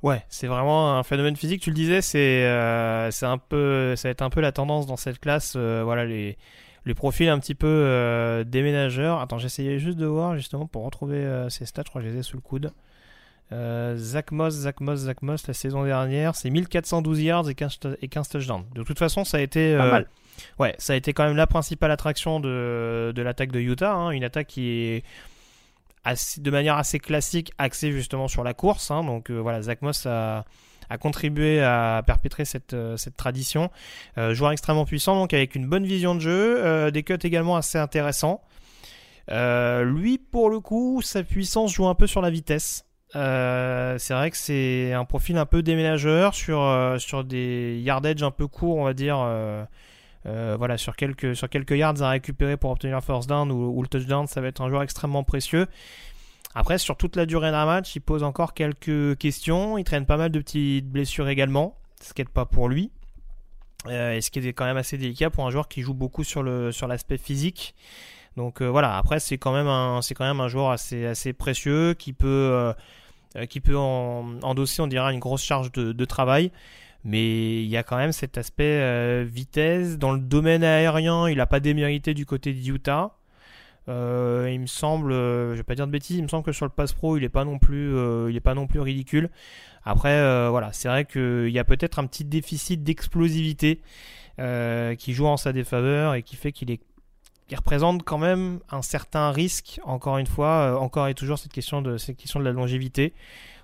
Ouais, c'est vraiment un phénomène physique. Tu le disais, c'est euh, un peu, ça va être un peu la tendance dans cette classe. Euh, voilà les, les profils un petit peu euh, déménageurs. Attends, j'essayais juste de voir justement pour retrouver ces stats. Je crois que je les ai sous le coude. Zach Moss, Zach Moss, Zach Moss, la saison dernière, c'est 1412 yards et 15, et 15 touchdowns. De toute façon, ça a été Pas mal. Ouais, ça a été quand même la principale attraction de, de l'attaque de Utah. Hein. une attaque qui est de manière assez classique axée justement sur la course. Hein. donc euh, voilà, Zach Moss a, contribué à perpétrer cette, euh, cette tradition. Euh, joueur extrêmement puissant, donc avec une bonne vision de jeu, des cuts également assez intéressants. lui, pour le coup, sa puissance joue un peu sur la vitesse. c'est vrai que c'est un profil un peu déménageur sur, sur des yardage un peu courts, on va dire. Voilà, sur quelques, sur quelques yards à récupérer pour obtenir un first down ou, le touchdown, ça va être un joueur extrêmement précieux. Après, sur toute la durée d'un match, il pose encore quelques questions. Il traîne pas mal de petites blessures également, ce qui n'est pas pour lui. Euh, et ce qui est quand même assez délicat pour un joueur qui joue beaucoup sur sur l'aspect physique. Donc euh, voilà, après c'est quand même un c'est quand même un joueur assez assez précieux qui peut qui peut endosser on dirait une grosse charge de travail. Mais il y a quand même cet aspect euh, vitesse. Dans le domaine aérien, il n'a pas démérité du côté d'Utah. Euh, il me semble, euh, je vais pas dire de bêtises, il me semble que sur le pass pro, il n'est pas non plus, il est pas non plus ridicule. Après, voilà, c'est vrai qu'il y a peut-être un petit déficit d'explosivité qui joue en sa défaveur et qui fait qu'il est qui représente quand même un certain risque, encore une fois, encore et toujours cette question de, cette question de la longévité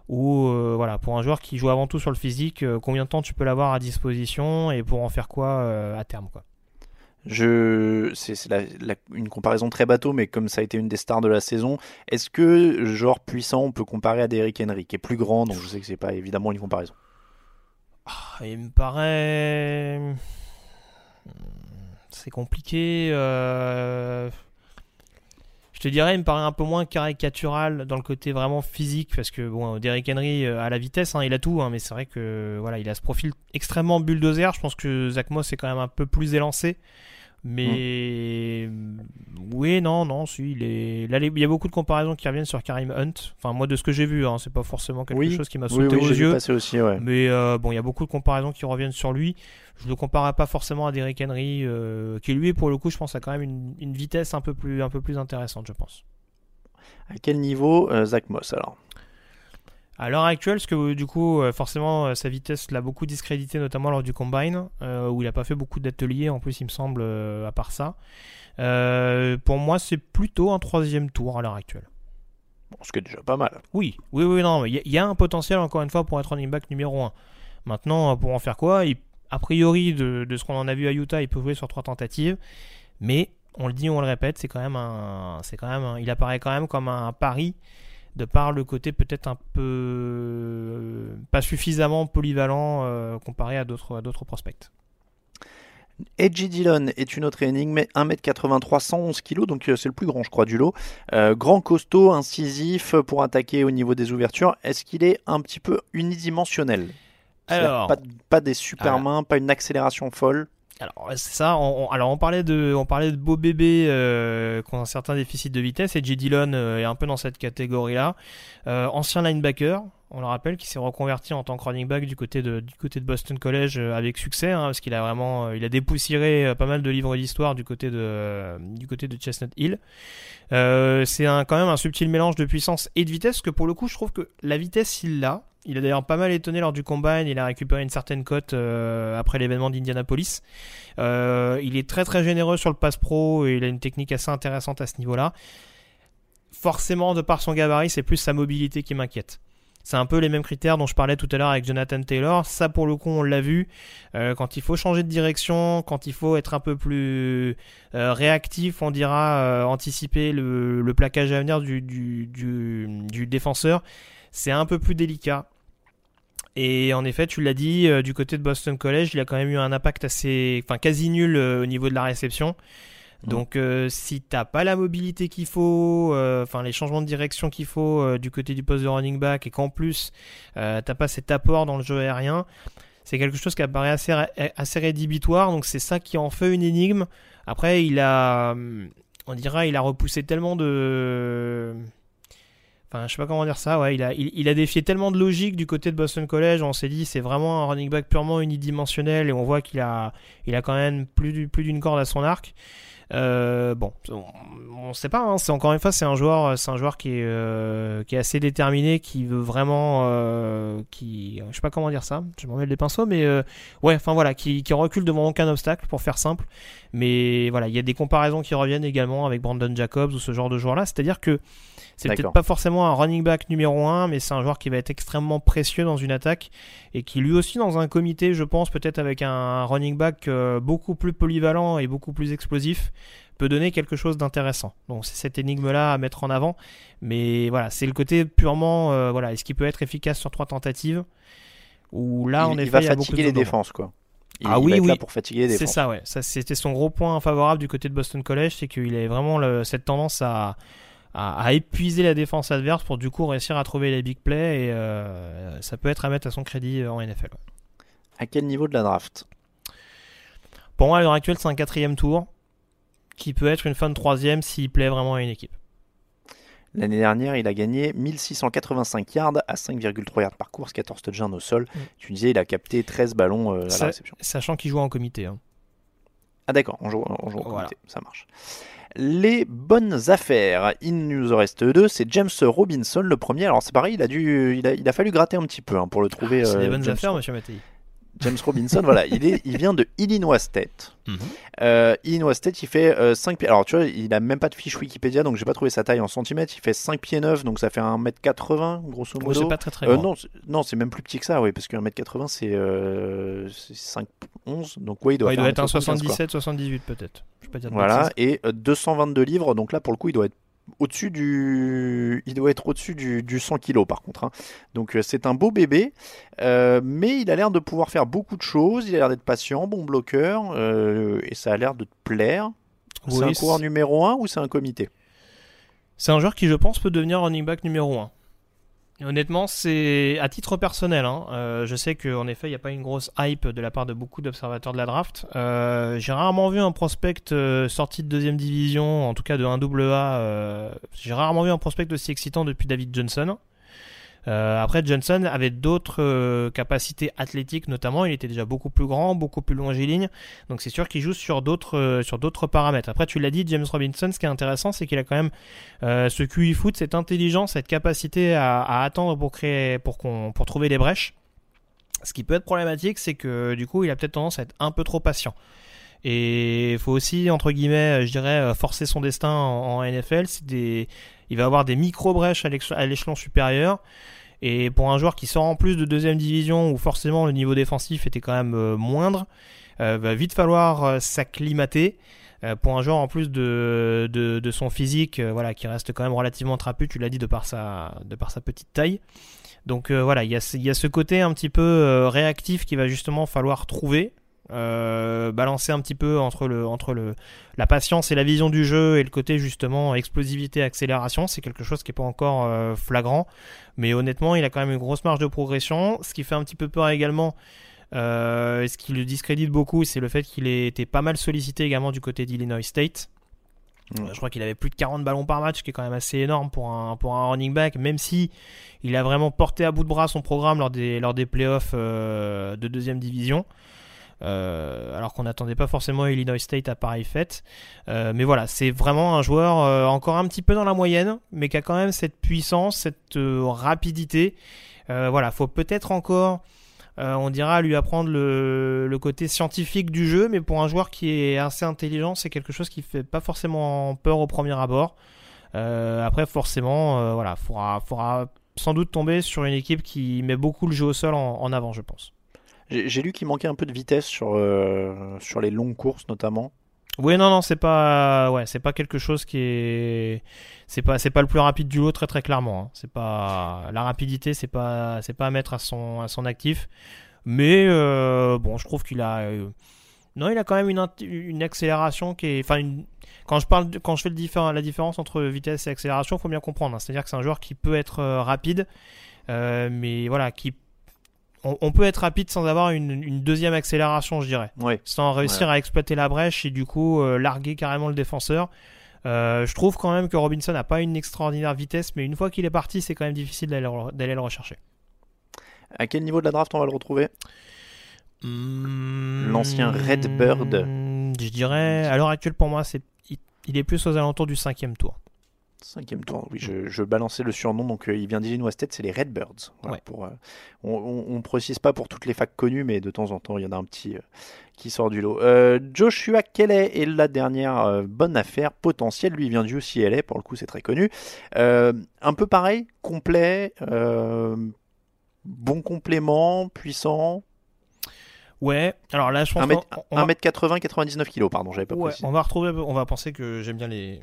ou euh, voilà pour un joueur qui joue avant tout sur le physique, euh, combien de temps tu peux l'avoir à disposition et pour en faire quoi euh, à terme quoi? Je, c'est une comparaison très bateau, mais comme ça a été une des stars de la saison, est-ce que genre puissant on peut comparer à Derrick Henry, qui est plus grand, donc je sais que c'est pas évidemment une comparaison? Ah, il me paraît, c'est compliqué. Euh je te dirais, il me paraît un peu moins caricatural dans le côté vraiment physique, parce que bon, Derrick Henry euh, a la vitesse, hein, il a tout, hein, mais c'est vrai que voilà, il a ce profil extrêmement bulldozer. Je pense que Zach Moss est quand même un peu plus élancé. Mais oui, non, non, si, il est. Là, il y a beaucoup de comparaisons qui reviennent sur Karim Hunt. Enfin, moi, de ce que j'ai vu, hein, c'est pas forcément quelque chose qui m'a sauté aux yeux. Aussi, ouais. Mais euh, bon, il y a beaucoup de comparaisons qui reviennent sur lui. Je le comparerai pas forcément à Derrick Henry, euh, qui lui, pour le coup, je pense, a quand même une, vitesse un peu plus, un peu plus intéressante, je pense. À quel niveau euh, Zach Moss alors? À l'heure actuelle, parce que du coup, euh, forcément, euh, sa vitesse l'a beaucoup discrédité, notamment lors du combine, euh, où il n'a pas fait beaucoup d'ateliers, en plus, il me semble, à part ça. pour moi, c'est plutôt un troisième tour à l'heure actuelle. Bon, ce qui est déjà pas mal. Oui, oui, oui, non, il y, a un potentiel, encore une fois, pour être running back numéro 1. Maintenant, pour en faire quoi A priori, de, de ce qu'on en a vu à Utah, il peut jouer sur trois tentatives, mais on le dit, on le répète, c'est quand même un, c'est quand même, il apparaît quand même comme un pari de par le côté peut-être un peu euh, pas suffisamment polyvalent euh, comparé à d'autres, à d'autres prospects. Edgy Dillon est une autre énigme, 1m83, 111 kg, donc euh, c'est le plus grand, je crois, du lot. grand costaud, incisif pour attaquer au niveau des ouvertures. Est-ce qu'il est un petit peu unidimensionnel? Alors, pas, pas, des super mains, pas une accélération folle? Alors ça. On, parlait de, on parlait beau bébé euh, qui ont un certain déficit de vitesse et J. Dillon euh, est un peu dans cette catégorie-là. Euh, ancien linebacker, on le rappelle, qui s'est reconverti en tant que running back du côté de, Boston College avec succès, hein, parce qu'il a vraiment, il a dépoussiéré pas mal de livres d'histoire du côté de, du côté de Chestnut Hill. c'est quand même un subtil mélange de puissance et de vitesse, que pour le coup, je trouve que la vitesse, il l'a. Il a d'ailleurs pas mal étonné lors du combine. Il a récupéré une certaine cote euh, après l'événement d'Indianapolis. Euh, il est très très généreux sur le pass pro et il a une technique assez intéressante à ce niveau-là. Forcément, de par son gabarit, c'est plus sa mobilité qui m'inquiète. C'est un peu les mêmes critères dont je parlais tout à l'heure avec Jonathan Taylor. Ça, pour le coup, on l'a vu. Euh, quand il faut changer de direction, quand il faut être un peu plus réactif, on dira anticiper le, plaquage à venir du défenseur, c'est un peu plus délicat. Et en effet, tu l'as dit, euh, du côté de Boston College, il a quand même eu un impact assez, enfin quasi nul euh, au niveau de la réception. Mmh. Donc euh, si t'as pas la mobilité qu'il faut, enfin les changements de direction qu'il faut du côté du poste de running back et qu'en plus t'as pas cet apport dans le jeu aérien, c'est quelque chose qui apparaît assez, assez rédhibitoire. Donc c'est ça qui en fait une énigme. Après il a, on dira, il a repoussé tellement de Enfin, je sais pas comment dire ça. Ouais, il a, il, a défié tellement de logique du côté de Boston College. On s'est dit c'est vraiment un running back purement unidimensionnel et on voit qu'il a, il a quand même plus, plus d'une corde à son arc. Euh, bon, on, ne sait pas. Hein, c'est encore une fois, c'est un joueur, c'est un joueur qui est, euh, qui est assez déterminé, qui veut vraiment, euh, qui, je sais pas comment dire ça. Je m'en mets les pinceaux, mais ouais, enfin voilà, qui, qui recule devant aucun obstacle, pour faire simple. Mais voilà, il y a des comparaisons qui reviennent également avec Brandon Jacobs ou ce genre de joueur-là. C'est-à-dire que c'est peut-être pas forcément un running back numéro 1, mais c'est un joueur qui va être extrêmement précieux dans une attaque et qui lui aussi dans un comité, je pense, peut-être avec un running back euh, beaucoup plus polyvalent et beaucoup plus explosif, peut donner quelque chose d'intéressant. Donc c'est cette énigme-là à mettre en avant. Mais voilà, c'est le côté purement, euh, voilà, est-ce qu'il peut être efficace sur trois tentatives Ou là, il, en il va fatiguer les défenses, quoi. Il, ah oui, oui. pour fatiguer les défenses. C'est ça, ouais. Ça, c'était son gros point favorable du côté de Boston College, c'est qu'il avait vraiment cette tendance à, à, épuiser la défense adverse pour du coup réussir à trouver les big plays et euh, ça peut être à mettre à son crédit euh, en NFL. À quel niveau de la draft? Pour moi, à l'heure actuelle, c'est un quatrième tour qui peut être une fin de troisième s'il plaît vraiment à une équipe. L'année dernière, il a gagné 1685 yards à 5,3 yards par course, 14 touchdowns au sol. Mm. Tu disais, il a capté 13 ballons euh, à la réception. Sachant qu'il joue en comité. Hein. Ah d'accord, on joue, on joue en comité, ça marche les bonnes affaires. Il nous en reste deux. C'est James Robinson, le premier. Alors c'est pareil, il a, dû, il a, il a fallu gratter un petit peu hein, pour le trouver. c'est les euh, bonnes affaires, monsieur Mattei. James Robinson, voilà, il, est, il vient de Illinois State. Mhm. Euh, Illinois State, il fait 5 euh, pieds. Alors, tu vois, il a même pas de fiche Wikipédia, donc j'ai pas trouvé sa taille en centimètres. Il fait 5 pieds 9, donc ça fait 1m80, grosso modo. c'est pas très très grand. non, c'est même plus petit que ça, oui, parce que 1m80, c'est 5, 11. Donc, ouais, il doit, il doit être un 77, 78 peut-être. Voilà, et 222 livres, donc là, pour le coup, il doit être au-dessus du. Il doit être au-dessus du, 100 kg par contre. Hein. Donc euh, c'est un beau bébé, euh, mais il a l'air de pouvoir faire beaucoup de choses. Il a l'air d'être patient, bon bloqueur, euh, et ça a l'air de te plaire. c'est un coureur numéro 1 ou c'est un comité? C'est un joueur qui, je pense, peut devenir running back numéro 1. Honnêtement, c'est à titre personnel. Hein, euh, je sais qu'en effet, il n'y a pas une grosse hype de la part de beaucoup d'observateurs de la draft. Euh, j'ai rarement vu un prospect euh, sorti de deuxième division, en tout cas de 1AA. J'ai rarement vu un prospect aussi excitant depuis David Johnson. Euh, après, Johnson avait d'autres euh, capacités athlétiques, notamment. Il était déjà beaucoup plus grand, beaucoup plus longiligne. Donc c'est sûr qu'il joue sur d'autres euh, sur d'autres paramètres. Après, tu l'as dit, James Robinson, ce qui est intéressant, c'est qu'il a quand même ce QI foot, cette intelligence, cette capacité à, attendre pour créer, pour pour trouver des brèches. Ce qui peut être problématique, c'est que du coup, il a peut-être tendance à être un peu trop patient. Et il faut aussi, entre guillemets, je dirais, forcer son destin en, NFL. C'est des, il va avoir des micro-brèches à l'échelon supérieur. Et pour un joueur qui sort en plus de deuxième division, où forcément le niveau défensif était quand même euh, moindre, euh, va vite falloir euh, s'acclimater. pour un joueur en plus de, son physique, voilà, qui reste quand même relativement trapu, tu l'as dit, de par sa, petite taille. Donc voilà, il y, a, ce côté un petit peu réactif qui va justement falloir trouver. Euh, balancer un petit peu entre le entre le la patience et la vision du jeu et le côté justement explosivité accélération c'est quelque chose qui est pas encore euh, flagrant mais honnêtement il a quand même une grosse marge de progression ce qui fait un petit peu peur également euh, et ce qui le discrédite beaucoup c'est le fait qu'il ait été pas mal sollicité également du côté d'Illinois State mm. Je crois qu'il avait plus de 40 ballons par match, ce qui est quand même assez énorme pour un, pour un running back, même si il a vraiment porté à bout de bras son programme lors des, lors des playoffs de deuxième division. Euh, alors qu'on n'attendait pas forcément Illinois State à pareille fête. Euh, mais voilà, c'est vraiment un joueur euh, encore un petit peu dans la moyenne, mais qui a quand même cette puissance, cette rapidité. voilà, faut peut-être encore, on dira, lui apprendre le, côté scientifique du jeu, mais pour un joueur qui est assez intelligent, c'est quelque chose qui fait pas forcément peur au premier abord. après, forcément, voilà, faudra, faudra sans doute tomber sur une équipe qui met beaucoup le jeu au sol en avant, je pense. J'ai lu qu'il manquait un peu de vitesse sur, euh, sur les longues courses notamment. Oui, non, non, c'est pas, ouais, c'est pas quelque chose qui est, c'est pas, c'est pas le plus rapide du lot très très clairement. Hein. C'est pas la rapidité, c'est pas, c'est pas à mettre à son, à son actif. Mais euh, bon, je trouve qu'il a, euh, non, il a quand même une, une accélération qui est, enfin, quand je parle, quand je fais la différence entre vitesse et accélération, faut bien comprendre. Hein. C'est-à-dire que c'est un joueur qui peut être rapide, mais voilà, qui on, peut être rapide sans avoir une, deuxième accélération, je dirais. Sans réussir à exploiter la brèche et du coup euh, larguer carrément le défenseur. Euh, je trouve quand même que Robinson n'a pas une extraordinaire vitesse, mais une fois qu'il est parti, c'est quand même difficile d'aller le rechercher. À quel niveau de la draft on va le retrouver? Hmm, L'ancien Redbird. Je dirais, à l'heure actuelle pour moi, c'est il est plus aux alentours du cinquième tour. Cinquième tour, oui, je, balançais le surnom, donc euh, il vient d'Illinois State, c'est les Redbirds. pour, euh, on ne précise pas pour toutes les facs connues, mais de temps en temps, il y en a un petit euh, qui sort du lot. Joshua Kelly est la dernière bonne affaire potentielle, lui il vient du UCLA, pour le coup c'est très connu. un peu pareil, complet, bon complément, puissant, Ouais, alors là je pense 1m80, 99 kg, pardon, j'avais pas ouais, On va retrouver, on va penser que j'aime bien les,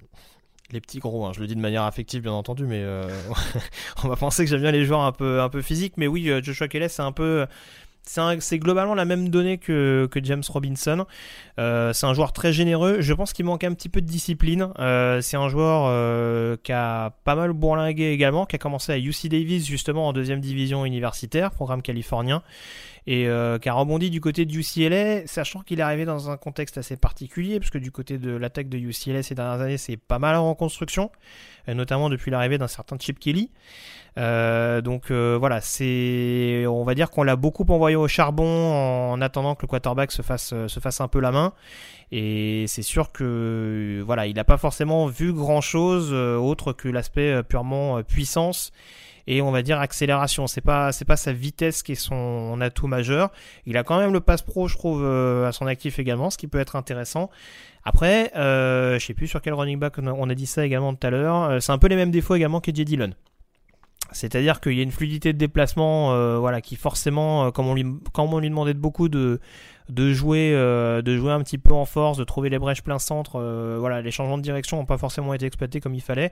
les petits gros. Hein. Je le dis de manière affective, bien entendu, mais euh, *laughs* on va penser que j'aime bien les joueurs un peu, un peu physiques. Mais oui, euh, Joshua Kelly, c'est un peu. C'est globalement la même donnée que, que James Robinson. Euh, c'est un joueur très généreux. Je pense qu'il manque un petit peu de discipline. c'est un joueur qui a pas mal bourlingué également, qui a commencé à UC Davis justement en deuxième division universitaire, programme californien et euh, qui a rebondi du côté de UCLA, sachant qu'il est arrivé dans un contexte assez particulier, puisque du côté de l'attaque de UCLA ces dernières années, c'est pas mal en reconstruction, notamment depuis l'arrivée d'un certain Chip Kelly. Euh, donc euh, voilà, c'est, on va dire qu'on l'a beaucoup envoyé au charbon en attendant que le quarterback se fasse se fasse un peu la main. Et c'est sûr que voilà, il n'a pas forcément vu grand chose autre que l'aspect purement puissance et on va dire accélération. C'est pas c'est pas sa vitesse qui est son atout majeur. Il a quand même le pass pro, je trouve, euh, à son actif également, ce qui peut être intéressant. Après, euh, je sais plus sur quel running back on a, dit ça également tout à l'heure. Euh, c'est un peu les mêmes défauts également que J. Dillon. C'est-à-dire qu'il y a une fluidité de déplacement, euh, voilà, qui forcément, comme on lui, comme on lui demandait de beaucoup de de jouer, euh, de jouer un petit peu en force, de trouver les brèches plein centre. Euh, voilà, les changements de direction n'ont pas forcément été exploités comme il fallait.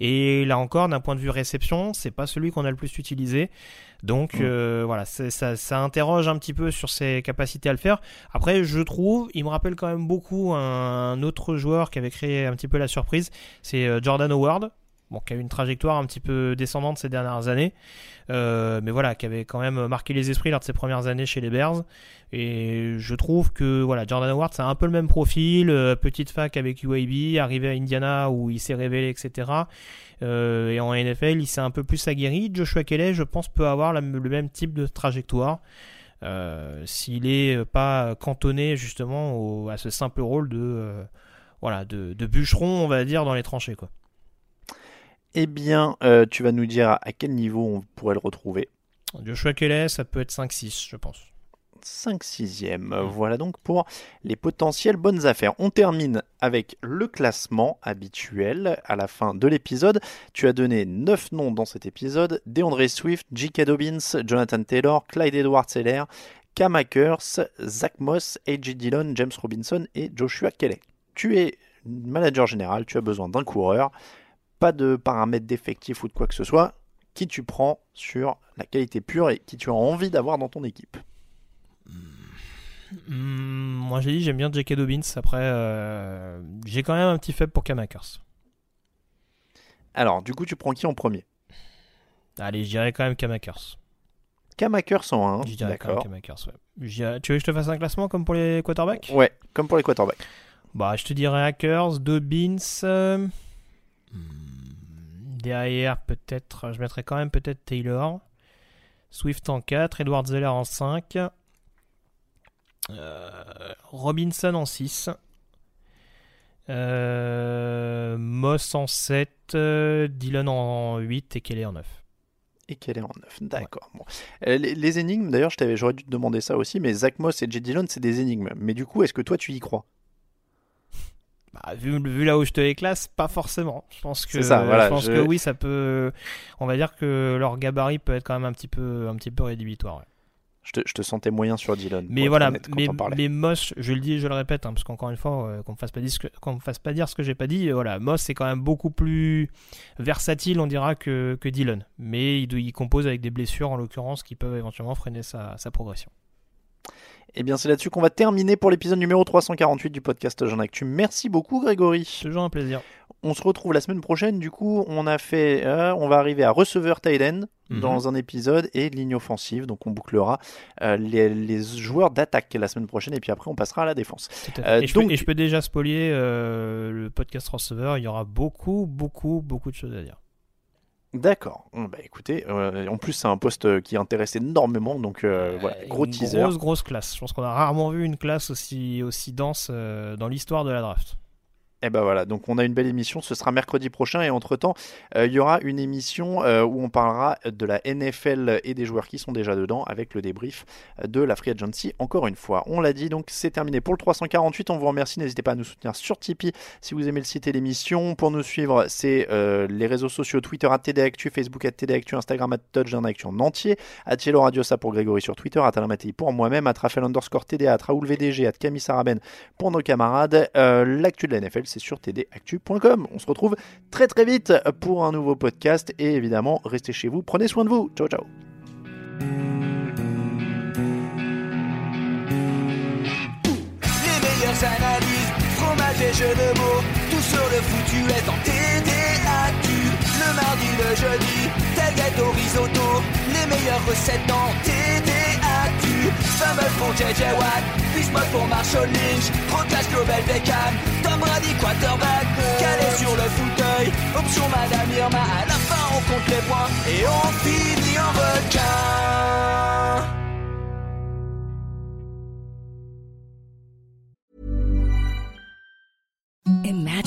Et là encore, d'un point de vue réception, c'est pas celui qu'on a le plus utilisé. Donc mm. euh, voilà, ça, ça, interroge un petit peu sur ses capacités à le faire. Après, je trouve, il me rappelle quand même beaucoup un, autre joueur qui avait créé un petit peu la surprise, c'est Jordan Howard. Bon, qui a eu une trajectoire un petit peu descendante ces dernières années, euh, mais voilà, qui avait quand même marqué les esprits lors de ses premières années chez les Bears. Et je trouve que voilà, Jordan Howard, c'est un peu le même profil, euh, petite fac avec UAB, arrivé à Indiana où il s'est révélé, etc. Euh, et en NFL, il s'est un peu plus aguerri. Joshua Kelly, je pense, peut avoir le même type de trajectoire. S'il est pas cantonné justement à ce simple rôle de voilà de, bûcheron on va dire dans les tranchées. Eh bien, tu vas nous dire à quel niveau on pourrait le retrouver. Joshua Kelly, ça peut être 5-6, je pense. 5 6e. Mm. Voilà donc pour les potentielles bonnes affaires. On termine avec le classement habituel à la fin de l'épisode. Tu as donné 9 noms dans cet épisode. DeAndre Swift, J.K. Dobbins, Jonathan Taylor, Clyde Edwards-Seller, Cam Akers, Zach Moss, A.J. Dillon, James Robinson et Joshua Kelly. Tu es manager général, tu as besoin d'un coureur. Pas de paramètres d'effectif ou de quoi que ce soit. Qui tu prends sur la qualité pure et qui tu as envie d'avoir dans ton équipe Hmm, moi j'ai dit j'aime bien J.K. Dobbins. Après, euh, j'ai quand même un petit faible pour Kamakers. Alors, du coup, tu prends qui en premier? Allez, je dirais quand même Kamakers. Kamakers en 1. Je dirais quand même Kamakers, ouais. Tu veux que je te fasse un classement comme pour les quarterbacks? Ouais, comme pour les quarterbacks. Bah, je te dirais Hackers, Dobbins. Euh, hmm, derrière, peut-être, je mettrais quand même peut-être Taylor. Swift en 4, Edward Zeller en 5. Euh, Robinson en 6. Euh, Moss en 7, euh, Dylan en 8 et Kelly en 9. Et Kelly en 9, d'accord. Bon. Les, énigmes, d'ailleurs, j'aurais dû te demander ça aussi, mais Zach Moss et J. Dillon, c'est des énigmes. Mais du coup, est-ce que toi, tu y crois? Bah, vu, vu, là où je te les classe, pas forcément. Je pense que, ça, je pense que oui, ça peut. On va dire que leur gabarit peut être quand même un petit peu, un petit peu rédhibitoire. Je te, sentais moyen sur Dylan. Mais voilà, mais, mais, Moss, je le dis et je le répète, hein, parce qu'encore une fois, euh, qu'on me fasse pas dire ce que, me fasse pas dire ce que j'ai pas dit. Euh, voilà, Moss c'est quand même beaucoup plus versatile, on dira, que, que Dylan. Mais il, il, compose avec des blessures, en l'occurrence, qui peuvent éventuellement freiner sa, sa progression. Et eh bien, c'est là-dessus qu'on va terminer pour l'épisode numéro 348 du podcast Jean Actu. Merci beaucoup, Grégory. Toujours un plaisir. On se retrouve la semaine prochaine. Du coup, on a fait, euh, on va arriver à receveur Tiden mhm. dans un épisode et ligne offensive. Donc, on bouclera euh, les, joueurs d'attaque la semaine prochaine et puis après, on passera à la défense. Euh, et, je peux, et, je peux, déjà spolier le podcast receveur. Il y aura beaucoup, beaucoup, beaucoup de choses à dire. D'accord. Bah écoutez, euh, en plus c'est un poste qui intéresse énormément, donc euh, voilà, gros une teaser. Grosse grosse classe. Je pense qu'on a rarement vu une classe aussi aussi dense euh, dans l'histoire de la draft. Et eh ben voilà, donc on a une belle émission, ce sera mercredi prochain et entre-temps, euh, il y aura une émission euh, où on parlera de la NFL et des joueurs qui sont déjà dedans avec le débrief de la Free Agency encore une fois. On l'a dit, donc c'est terminé pour le 348, on vous remercie, n'hésitez pas à nous soutenir sur Tipeee si vous aimez le site et l'émission. Pour nous suivre, c'est euh, les réseaux sociaux Twitter à TDActu, Facebook à TDActu, Instagram à Touchdown Actu en entier, à Tielo Radio ça pour Grégory sur Twitter, à Talamatei pour moi-même, à Trafel underscore TDA, à Raoul VDG, à Camille Saraben pour nos camarades. L'actu de la NFL c'est sur tdactu.com. On se retrouve très très vite pour un nouveau podcast et évidemment, restez chez vous, prenez soin de vous. Ciao ciao. Les meilleures analyses, fromage et de mots, tout sur le foutu est en. Le jeudi, tel au risotto, les meilleures recettes dans TDAQ. Fumble pour JJ Watt, Bismuth pour Marshall Lynch, Rocklash Global Beckham, Tom Brady quarterback, calé sur le fauteuil, option Madame Irma, à la fin on compte les points et on finit en requin.